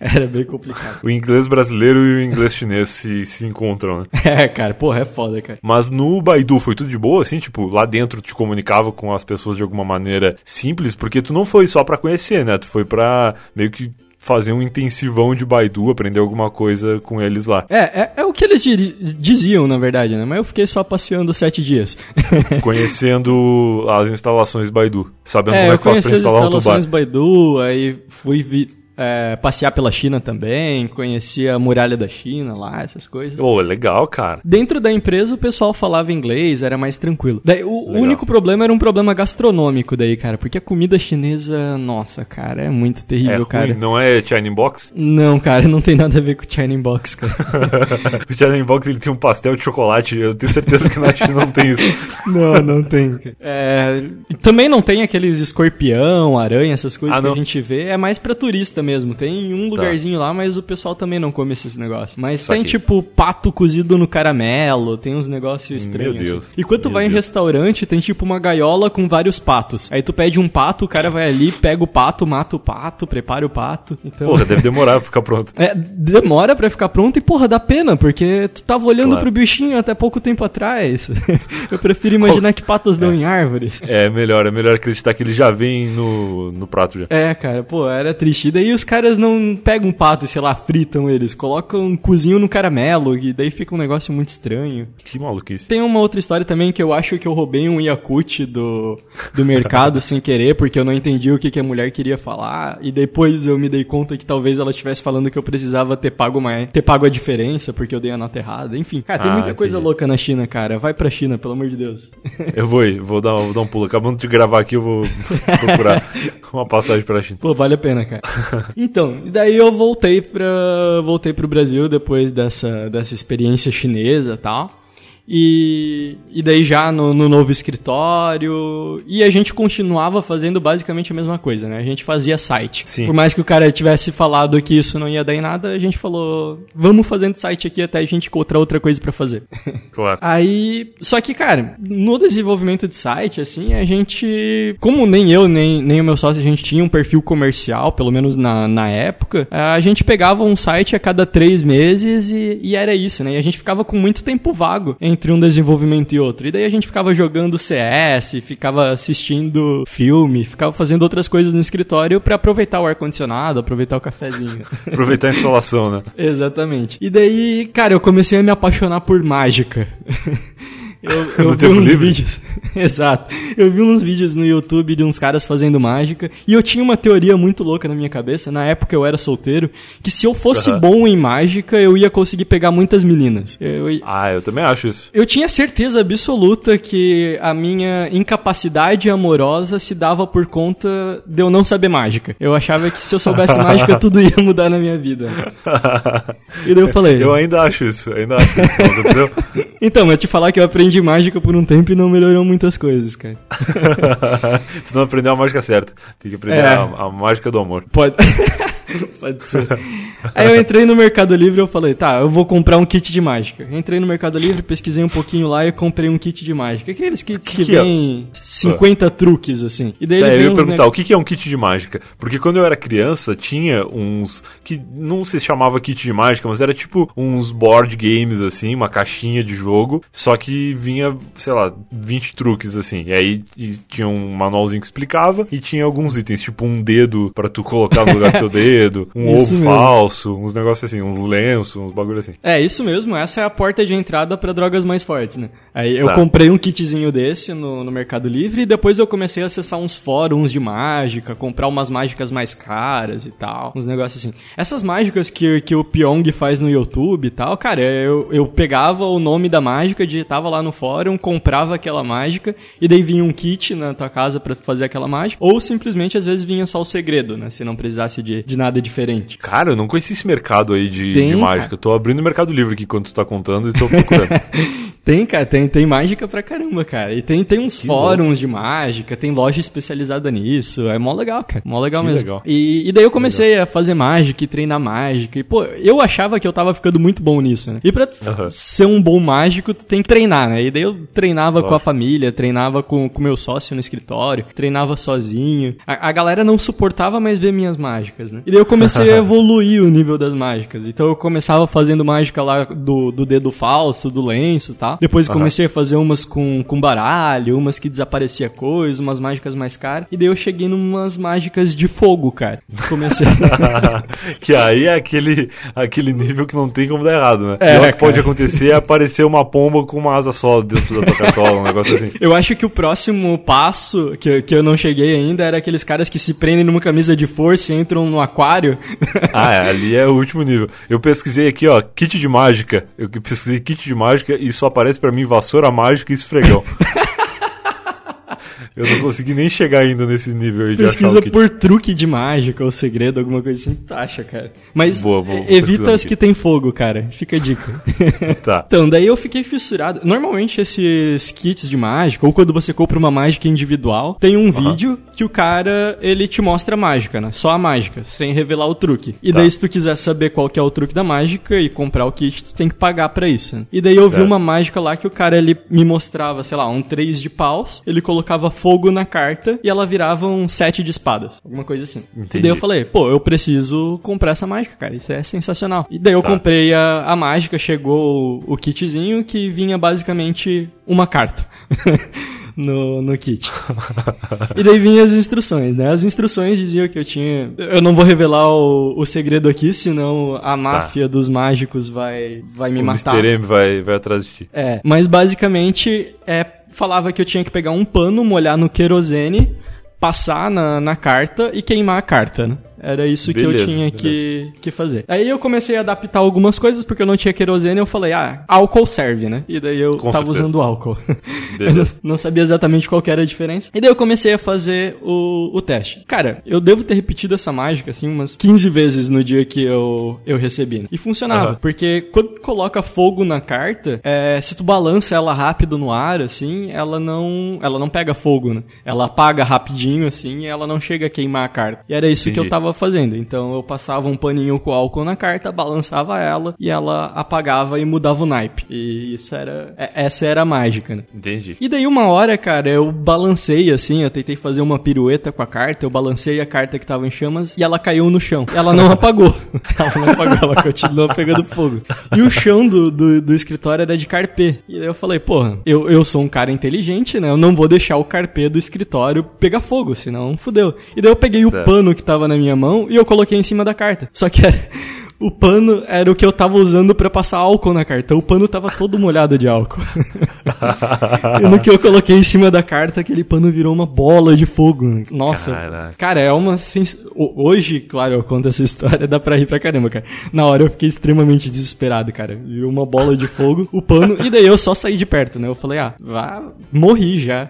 é. era bem complicado. O inglês brasileiro e o inglês chinês se, se encontram, né? É, cara, porra, é foda, cara. Mas no Baidu foi tudo de boa, assim, tipo, lá dentro te comunicava com as pessoas de alguma maneira simples, porque tu não foi só pra conhecer, né? Tu foi pra meio que fazer um intensivão de Baidu, aprender alguma coisa com eles lá. É, é, é o que eles di- diziam, na verdade, né? Mas eu fiquei só passeando sete dias. Conhecendo as instalações Baidu, sabendo é, como é que faz pra as instalar um tubar. instalações Baidu, aí fui vi- é, passear pela China também, conheci a muralha da China lá, essas coisas. Pô, legal, cara. Dentro da empresa o pessoal falava inglês, era mais tranquilo. Daí, o Legal. único problema era um problema gastronômico daí, cara, porque a comida chinesa, nossa, cara, é muito É terrível, ruim, cara. não é China Box? Não, cara, não tem nada a ver com China Box, cara. o China Box ele tem um pastel de chocolate, eu tenho certeza que na China não tem isso. não, não tem. É, também não tem aqueles escorpião, aranha, essas coisas Ah, que a gente vê, é mais pra turista mesmo. Tem um Tá. lugarzinho lá, mas o pessoal também não come esses negócios. Mas tem Saquei. tipo pato cozido no caramelo, tem uns negócios estranhos. Meu Deus. assim. E quando tu vai em Deus. restaurante, tem tipo uma gaiola com vários patos. Aí tu pede um pato, o cara vai ali, pega o pato, mata o pato, prepara o pato. Então. Porra, deve demorar pra ficar pronto. É, demora pra ficar pronto e, porra, dá pena, porque tu tava olhando Claro. pro bichinho até pouco tempo atrás. Eu prefiro imaginar que patas dão em árvore. É melhor, é melhor acreditar que ele já vem no, no prato já. É, cara, pô, era triste. E daí os caras não pegam um pato e, sei lá, fritam eles, colocam um cozinho no caramelo, e daí fica um negócio muito estranho. Que maluquice. Tem uma outra história também que eu acho que eu roubei um Yakut do, do mercado sem querer, porque eu não entendi o que, que a mulher queria falar. E depois eu me dei conta que talvez ela estivesse falando que eu precisava ter pago mais, ter pago a diferença, porque eu dei a nota errada. Enfim, cara, tem Ah, muita coisa entendi. louca na China, cara. Vai pra China, pelo amor de Deus. Eu vou vou dar, vou dar um pulo. Acabando de gravar aqui, eu vou procurar uma passagem pra China. Pô, vale a pena, cara. Então, daí eu voltei pra. voltei pro Brasil depois dessa, dessa experiência chinesa tal. E, e daí já no, no novo escritório. E a gente continuava fazendo basicamente a mesma coisa, né? A gente fazia site. Sim. Por mais que o cara tivesse falado que isso não ia dar em nada, a gente falou: vamos fazendo site aqui até a gente encontrar outra coisa pra fazer. Claro. Aí, só que, cara, no desenvolvimento de site, assim, a gente, como nem eu, nem, nem o meu sócio, a gente tinha um perfil comercial, pelo menos na, na época, a gente pegava um site a cada três meses e, e era isso, né? E a gente ficava com muito tempo vago entre um desenvolvimento e outro. E daí a gente ficava jogando CS, ficava assistindo filme, ficava fazendo outras coisas no escritório pra aproveitar o ar-condicionado, aproveitar o cafezinho. Aproveitar a instalação, né? Exatamente. E daí, cara, eu comecei a me apaixonar por mágica. Eu, eu vi uns livre? vídeos. Exato. Eu vi uns vídeos no YouTube de uns caras fazendo mágica. E eu tinha uma teoria muito louca na minha cabeça. Na época eu era solteiro. Que se eu fosse Aham. bom em mágica, eu ia conseguir pegar muitas meninas. Eu, Ah, eu também acho isso. eu tinha certeza absoluta que a minha incapacidade amorosa se dava por conta de eu não saber mágica. Eu achava que se eu soubesse mágica, tudo ia mudar na minha vida. E daí eu falei. Eu ainda acho isso, ainda acho isso. Então, eu te falar que eu aprendi mágica por um tempo e não melhorou muitas coisas, cara. tu não aprendeu a mágica certa. Tem que aprender É. a, a mágica do amor. Pode. Pode ser. Aí eu entrei no Mercado Livre e eu falei, tá, eu vou comprar um kit de mágica. Entrei no Mercado Livre, pesquisei um pouquinho lá e comprei um kit de mágica. Aqueles kits que, Que que é? vem 50 truques, assim. E daí É, ele eu ia perguntar, ne- o que é um kit de mágica? Porque quando eu era criança, tinha uns. que não se chamava kit de mágica, mas era tipo uns board games, assim, uma caixinha de jogo, só que vinha, sei lá, 20 truques, assim. E aí e tinha um manualzinho que explicava e tinha alguns itens, tipo um dedo pra tu colocar no lugar do teu dedo, um Isso ovo mesmo. falso, uns negócios assim, uns lenços, uns bagulho assim. É, isso mesmo, essa é a porta de entrada pra drogas mais fortes, né? Aí eu Tá. comprei um kitzinho desse no, no Mercado Livre e depois eu comecei a acessar uns fóruns de mágica, comprar umas mágicas mais caras e tal, uns negócios assim. Essas mágicas que, que o Pyong faz no YouTube e tal, cara, eu, eu pegava o nome da mágica, digitava lá no fórum, comprava aquela mágica e daí vinha um kit na tua casa pra fazer aquela mágica, ou simplesmente às vezes vinha só o segredo, né? Se não precisasse de, de nada diferente. Cara, eu não conheci esse mercado aí de, Tem, de mágica. cara. Eu tô abrindo o Mercado Livre aqui quando tu tá contando e tô procurando. Tem, cara, tem, tem mágica pra caramba, cara. E tem, tem uns Que fóruns de mágica, tem loja especializada nisso. É mó legal, cara. Mó legal Que mesmo. legal. E, e daí eu comecei a fazer mágica e treinar mágica. E, pô, eu achava que eu tava ficando muito bom nisso, né? E pra Aham. ser um bom mágico, tu tem que treinar, né? E daí eu treinava com a Lógico. família, treinava com o meu sócio no escritório, treinava sozinho. A, a galera não suportava mais ver minhas mágicas, né? E daí eu comecei a evoluir o nível das mágicas. Então eu começava fazendo mágica lá do, do dedo falso, do lenço e tal. Depois Aham. comecei a fazer umas com, com baralho, umas que desaparecia coisa, umas mágicas mais caras. E daí eu cheguei numas mágicas de fogo, cara. Comecei. que aí é aquele, aquele nível que não tem como dar errado, né? É, o que cara. pode acontecer é aparecer uma pomba com uma asa só dentro da tua cartola, um negócio assim. Eu acho que o próximo passo, que, que eu não cheguei ainda, era aqueles caras que se prendem numa camisa de força e entram no aquário. Ah, é, ali é o último nível. Eu pesquisei aqui, ó, kit de mágica. Eu pesquisei kit de mágica e só aparece pra mim vassoura mágica e esfregão. Eu não consegui nem chegar ainda nesse nível aí de Pesquisa achar por truque de mágica ou segredo, alguma coisa assim, tu acha, cara. Mas Boa, vou evita as aqui. que tem fogo, cara. Fica a dica. Tá. Então, daí eu fiquei fissurado. Normalmente esses kits de mágica, ou quando você compra uma mágica individual, tem um vídeo que o cara, ele te mostra a mágica, né? Só a mágica, sem revelar o truque. E Tá. daí se tu quiser saber qual que é o truque da mágica e comprar o kit, tu tem que pagar pra isso. né? E daí eu vi Certo. uma mágica lá que o cara, ele me mostrava, sei lá, um 3 de paus, ele colocava fogo na carta e ela virava um 7 de espadas. Alguma coisa assim. Entendi. E daí eu falei, pô, eu preciso comprar essa mágica, cara. Isso é sensacional. E daí eu Tá. comprei a, a mágica, chegou o, o kitzinho que vinha basicamente uma carta. No, no kit. e daí vinha as instruções, né? As instruções diziam que eu tinha. Eu não vou revelar o, o segredo aqui, senão a máfia dos mágicos vai, vai me o matar. M vai, vai atrás de ti. É, mas basicamente é, falava que eu tinha que pegar um pano, molhar no querosene, passar na, na carta e queimar a carta, né? Era isso que eu Beleza, tinha que, que fazer. Aí eu comecei a adaptar algumas coisas, porque eu não tinha querosene, eu falei, ah, álcool serve, né? E daí eu Com tava certeza. usando álcool. não, Beleza. não sabia exatamente qual era a diferença. E daí eu comecei a fazer o, o teste. Cara, eu devo ter repetido essa mágica, assim, umas 15 vezes no dia que eu, eu recebi. né? E funcionava, Aham. porque quando coloca fogo na carta, é, se tu balança ela rápido no ar, assim, ela não, ela não pega fogo, né? Ela apaga rapidinho, assim, e ela não chega a queimar a carta. E era isso que eu Entendi. tava fazendo. Então eu passava um paninho com álcool na carta, balançava ela e ela apagava e mudava o naipe. E isso era, é- essa era a mágica, né? Entendi. E daí uma hora, cara, eu balancei assim, eu tentei fazer uma pirueta com a carta, eu balancei a carta que tava em chamas e ela caiu no chão. Ela não apagou. ela não apagou, ela continuou pegando fogo. E o chão do, do, do escritório era de carpê. E daí eu falei, porra, eu, eu sou um cara inteligente, né? Eu não vou deixar o carpê do escritório pegar fogo, senão fudeu. E daí eu peguei o Certo. pano que tava na minha mão e eu coloquei em cima da carta. Só que era. O pano era o que eu tava usando pra passar álcool na carta. Então o pano tava todo molhado de álcool. e no que eu coloquei em cima da carta, aquele pano virou uma bola de fogo. Nossa. Caraca. Cara, é uma. sens- Hoje, claro, eu conto essa história, dá pra rir pra caramba, cara. Na hora eu fiquei extremamente desesperado, cara. Virou uma bola de fogo, o pano, e daí eu só saí de perto, né? Eu falei, ah, vá, morri já.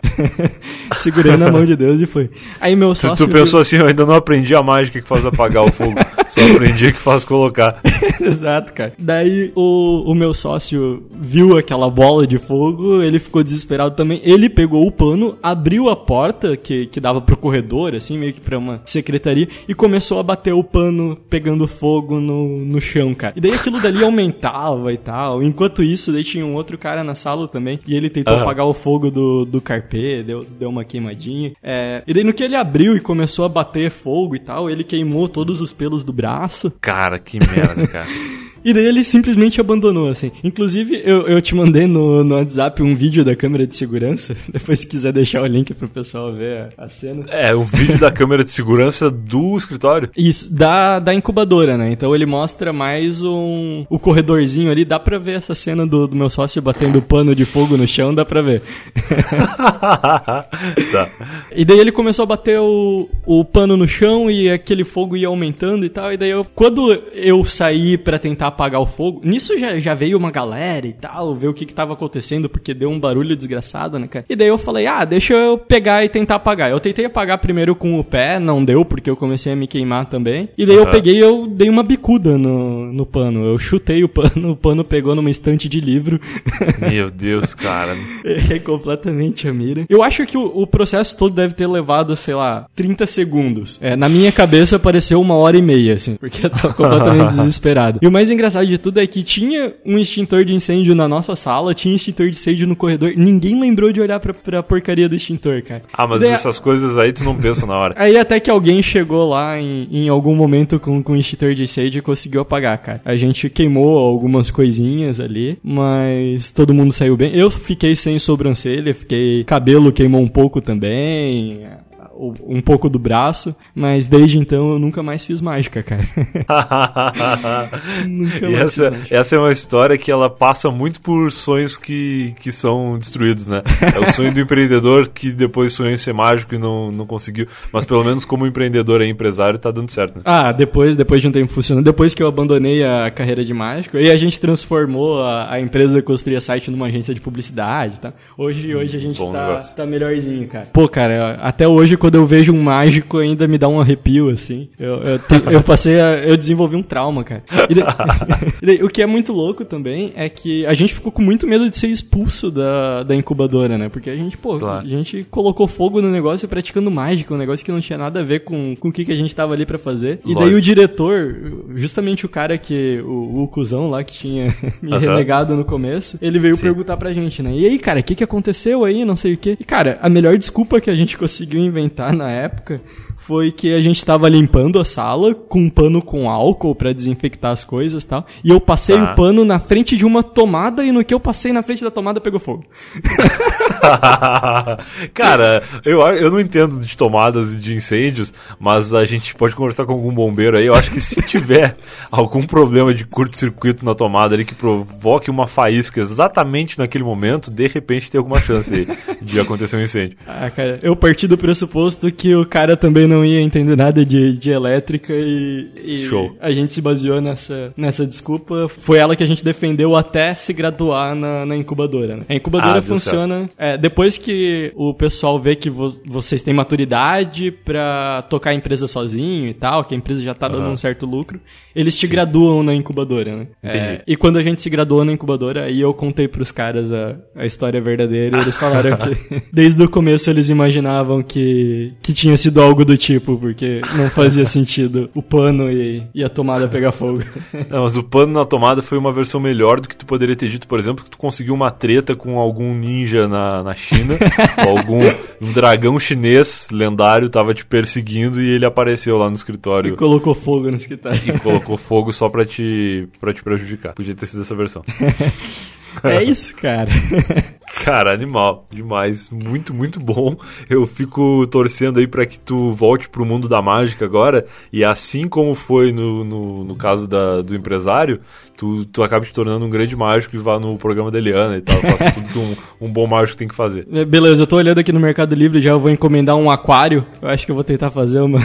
Segurei na mão de Deus e foi. Aí meu Se sócio. tu pensou assim, eu ainda não aprendi a mágica que faz apagar o fogo. Só aprendi que faz colocar. Exato, cara. Daí o, o meu sócio viu aquela bola de fogo, ele ficou desesperado também. Ele pegou o pano, abriu a porta que, que dava pro corredor, assim, meio que pra uma secretaria, e começou a bater o pano pegando fogo no, no chão, cara. E daí aquilo dali aumentava e tal. Enquanto isso, daí tinha um outro cara na sala também, e ele tentou Ah. apagar o fogo do, do carpê, deu, deu uma queimadinha. É, e daí no que ele abriu e começou a bater fogo e tal, ele queimou todos os pelos do braço. Cara, que merda, cara. E daí ele simplesmente abandonou, assim. Inclusive, eu, eu te mandei no, no WhatsApp um vídeo da câmera de segurança. Depois, se quiser deixar o link pro pessoal ver a, a cena. É, um vídeo da câmera de segurança do escritório. Isso, da, da incubadora, né? Então ele mostra mais um o corredorzinho ali. Dá pra ver essa cena do, do meu sócio batendo pano de fogo no chão, dá pra ver. tá. E daí ele começou a bater o, o pano no chão e aquele fogo ia aumentando e tal. E daí eu, quando eu saí pra tentar apagar o fogo, nisso já, já veio uma galera e tal, ver o que que tava acontecendo, porque deu um barulho desgraçado, né, cara? E daí eu falei, ah, deixa eu pegar e tentar apagar. Eu tentei apagar primeiro com o pé, não deu, porque eu comecei a me queimar também. E daí eu Aham. peguei e eu dei uma bicuda no, no pano. Eu chutei o pano, o pano pegou numa estante de livro. Meu Deus, cara. É completamente a mira. Eu acho que o, o processo todo deve ter levado, sei lá, 30 segundos. É, na minha cabeça pareceu uma hora e meia, assim, porque eu tava completamente desesperado. E o mais engraçado de tudo é que tinha um extintor de incêndio na nossa sala, tinha extintor de incêndio no corredor, ninguém lembrou de olhar pra, pra porcaria do extintor, cara. Ah, mas Daí- essas coisas aí tu não pensa na hora. Aí até que alguém chegou lá em, em algum momento com, com extintor de incêndio e conseguiu apagar, cara. A gente queimou algumas coisinhas ali, mas todo mundo saiu bem. Eu fiquei sem sobrancelha, fiquei. Cabelo queimou um pouco também. Um pouco do braço, mas desde então eu nunca mais fiz mágica, cara. nunca mais essa, fiz mágica. Essa é uma história que ela passa muito por sonhos que, que são destruídos, né? É o sonho do empreendedor que depois sonhou em ser mágico e não, não conseguiu, mas pelo menos como empreendedor e empresário tá dando certo, né? Ah, depois, depois de um tempo funcionando, depois que eu abandonei a carreira de mágico, e a gente transformou a, a empresa Construía Site numa agência de publicidade, tá? Hoje, hoje a gente tá, tá melhorzinho, cara. Pô, cara, até hoje quando eu vejo um mágico ainda me dá um arrepio, assim. Eu, eu, te, eu passei a, Eu desenvolvi um trauma, cara. E daí, e daí, o que é muito louco também é que a gente ficou com muito medo de ser expulso da, da incubadora, né? Porque a gente, pô, claro. a gente colocou fogo no negócio praticando mágica, um negócio que não tinha nada a ver com, com o que, que a gente tava ali para fazer. E Lógico. daí o diretor, justamente o cara que. O, o cuzão lá que tinha me uhum. renegado no começo, ele veio Sim. perguntar pra gente, né? E aí, cara, o que, que aconteceu aí, não sei o que. E, cara, a melhor desculpa que a gente conseguiu inventar na época foi que a gente estava limpando a sala com um pano com álcool para desinfectar as coisas e tal. E eu passei tá. o pano na frente de uma tomada e no que eu passei na frente da tomada pegou fogo. Cara, eu, eu não entendo de tomadas e de incêndios, mas a gente pode conversar com algum bombeiro aí. Eu acho que se tiver algum problema de curto-circuito na tomada ali que provoque uma faísca exatamente naquele momento, de repente tem alguma chance aí de acontecer um incêndio. Ah, cara, eu parti do pressuposto que o cara também não ia entender nada de, de elétrica e, e Show. a gente se baseou nessa, nessa desculpa. Foi ela que a gente defendeu até se graduar na, na incubadora. Né? A incubadora ah, funciona é, depois que o pessoal vê que vo, vocês têm maturidade para tocar a empresa sozinho e tal, que a empresa já tá dando uhum. um certo lucro, eles te Sim. graduam na incubadora. Né? É, e quando a gente se graduou na incubadora, aí eu contei pros caras a, a história verdadeira e eles falaram que desde o começo eles imaginavam que, que tinha sido algo do do tipo, porque não fazia sentido o pano e, e a tomada pegar fogo. Não, mas o pano na tomada foi uma versão melhor do que tu poderia ter dito, por exemplo, que tu conseguiu uma treta com algum ninja na, na China, ou algum um dragão chinês lendário tava te perseguindo e ele apareceu lá no escritório. E colocou fogo no escritório. E colocou fogo só pra te, pra te prejudicar. Podia ter sido essa versão. é isso, cara. Cara, animal, demais, muito, muito bom. Eu fico torcendo aí para que tu volte pro mundo da mágica agora e assim como foi no, no, no caso da, do empresário, tu, tu acabe te tornando um grande mágico e vá no programa da Eliana e tal, faça tudo que um, um bom mágico tem que fazer. Beleza, eu tô olhando aqui no Mercado Livre já eu vou encomendar um aquário. Eu acho que eu vou tentar fazer uma,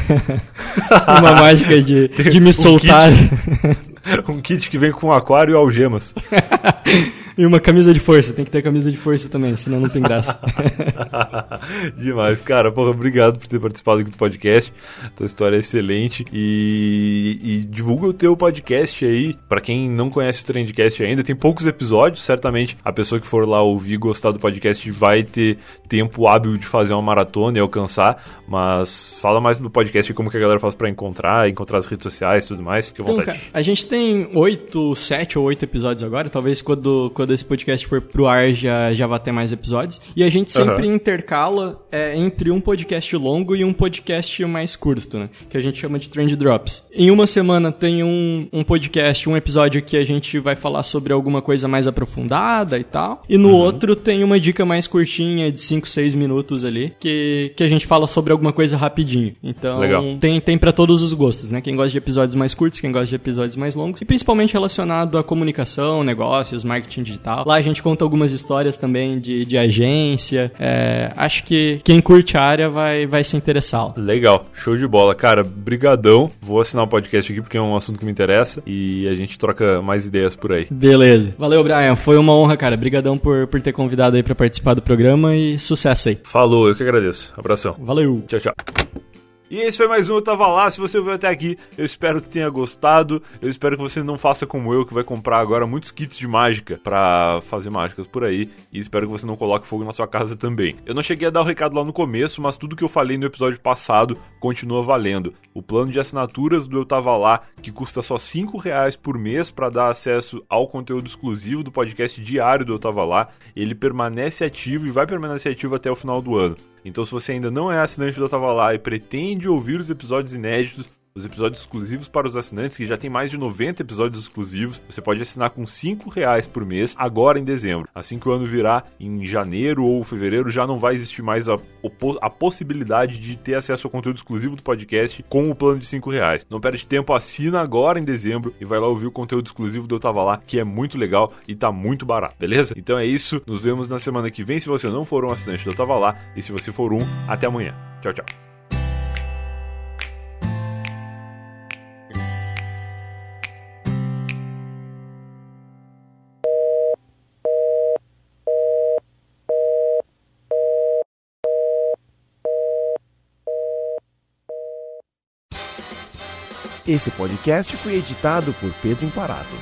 uma mágica de, de me soltar. Um kit, um kit que vem com aquário e algemas. E uma camisa de força, tem que ter camisa de força também, senão não tem graça. Demais, cara. Porra, obrigado por ter participado aqui do podcast. Tua história é excelente. E, e divulga o teu podcast aí. para quem não conhece o Trendcast ainda, tem poucos episódios. Certamente a pessoa que for lá ouvir gostar do podcast vai ter tempo hábil de fazer uma maratona e alcançar. Mas fala mais do podcast e como que a galera faz para encontrar, encontrar as redes sociais e tudo mais. Que então, cara, a gente tem oito, sete ou oito episódios agora. Talvez quando, quando quando esse podcast for pro ar já, já vai ter mais episódios. E a gente sempre uhum. intercala é, entre um podcast longo e um podcast mais curto, né? Que a gente chama de Trend Drops. Em uma semana tem um, um podcast, um episódio que a gente vai falar sobre alguma coisa mais aprofundada e tal. E no uhum. outro tem uma dica mais curtinha, de 5, 6 minutos ali, que, que a gente fala sobre alguma coisa rapidinho. Então, Legal. tem, tem para todos os gostos, né? Quem gosta de episódios mais curtos, quem gosta de episódios mais longos. E principalmente relacionado à comunicação, negócios, marketing tal. Lá a gente conta algumas histórias também de, de agência. É, acho que quem curte a área vai, vai se interessar. Legal, show de bola. Cara, brigadão. Vou assinar o um podcast aqui porque é um assunto que me interessa e a gente troca mais ideias por aí. Beleza. Valeu, Brian. Foi uma honra, cara. Brigadão por, por ter convidado aí para participar do programa e sucesso aí. Falou, eu que agradeço. Abração. Valeu. Tchau, tchau. E esse foi mais um Eu Tava Lá. Se você ouviu até aqui, eu espero que tenha gostado. Eu espero que você não faça como eu, que vai comprar agora muitos kits de mágica para fazer mágicas por aí. E espero que você não coloque fogo na sua casa também. Eu não cheguei a dar o recado lá no começo, mas tudo que eu falei no episódio passado continua valendo. O plano de assinaturas do Eu Tava Lá, que custa só 5 reais por mês para dar acesso ao conteúdo exclusivo do podcast diário do Eu Tava Lá, ele permanece ativo e vai permanecer ativo até o final do ano. Então, se você ainda não é assinante do Eu Tava Lá e pretende ouvir os episódios inéditos, os episódios exclusivos para os assinantes, que já tem mais de 90 episódios exclusivos. Você pode assinar com 5 reais por mês, agora em dezembro. Assim que o ano virar em janeiro ou fevereiro, já não vai existir mais a, a possibilidade de ter acesso ao conteúdo exclusivo do podcast com o plano de 5 reais. Não perde tempo, assina agora em dezembro e vai lá ouvir o conteúdo exclusivo do Eu Tava Lá, que é muito legal e tá muito barato, beleza? Então é isso, nos vemos na semana que vem se você não for um assinante do Eu Tava Lá e se você for um, até amanhã. Tchau, tchau. Esse podcast foi editado por Pedro Imparato.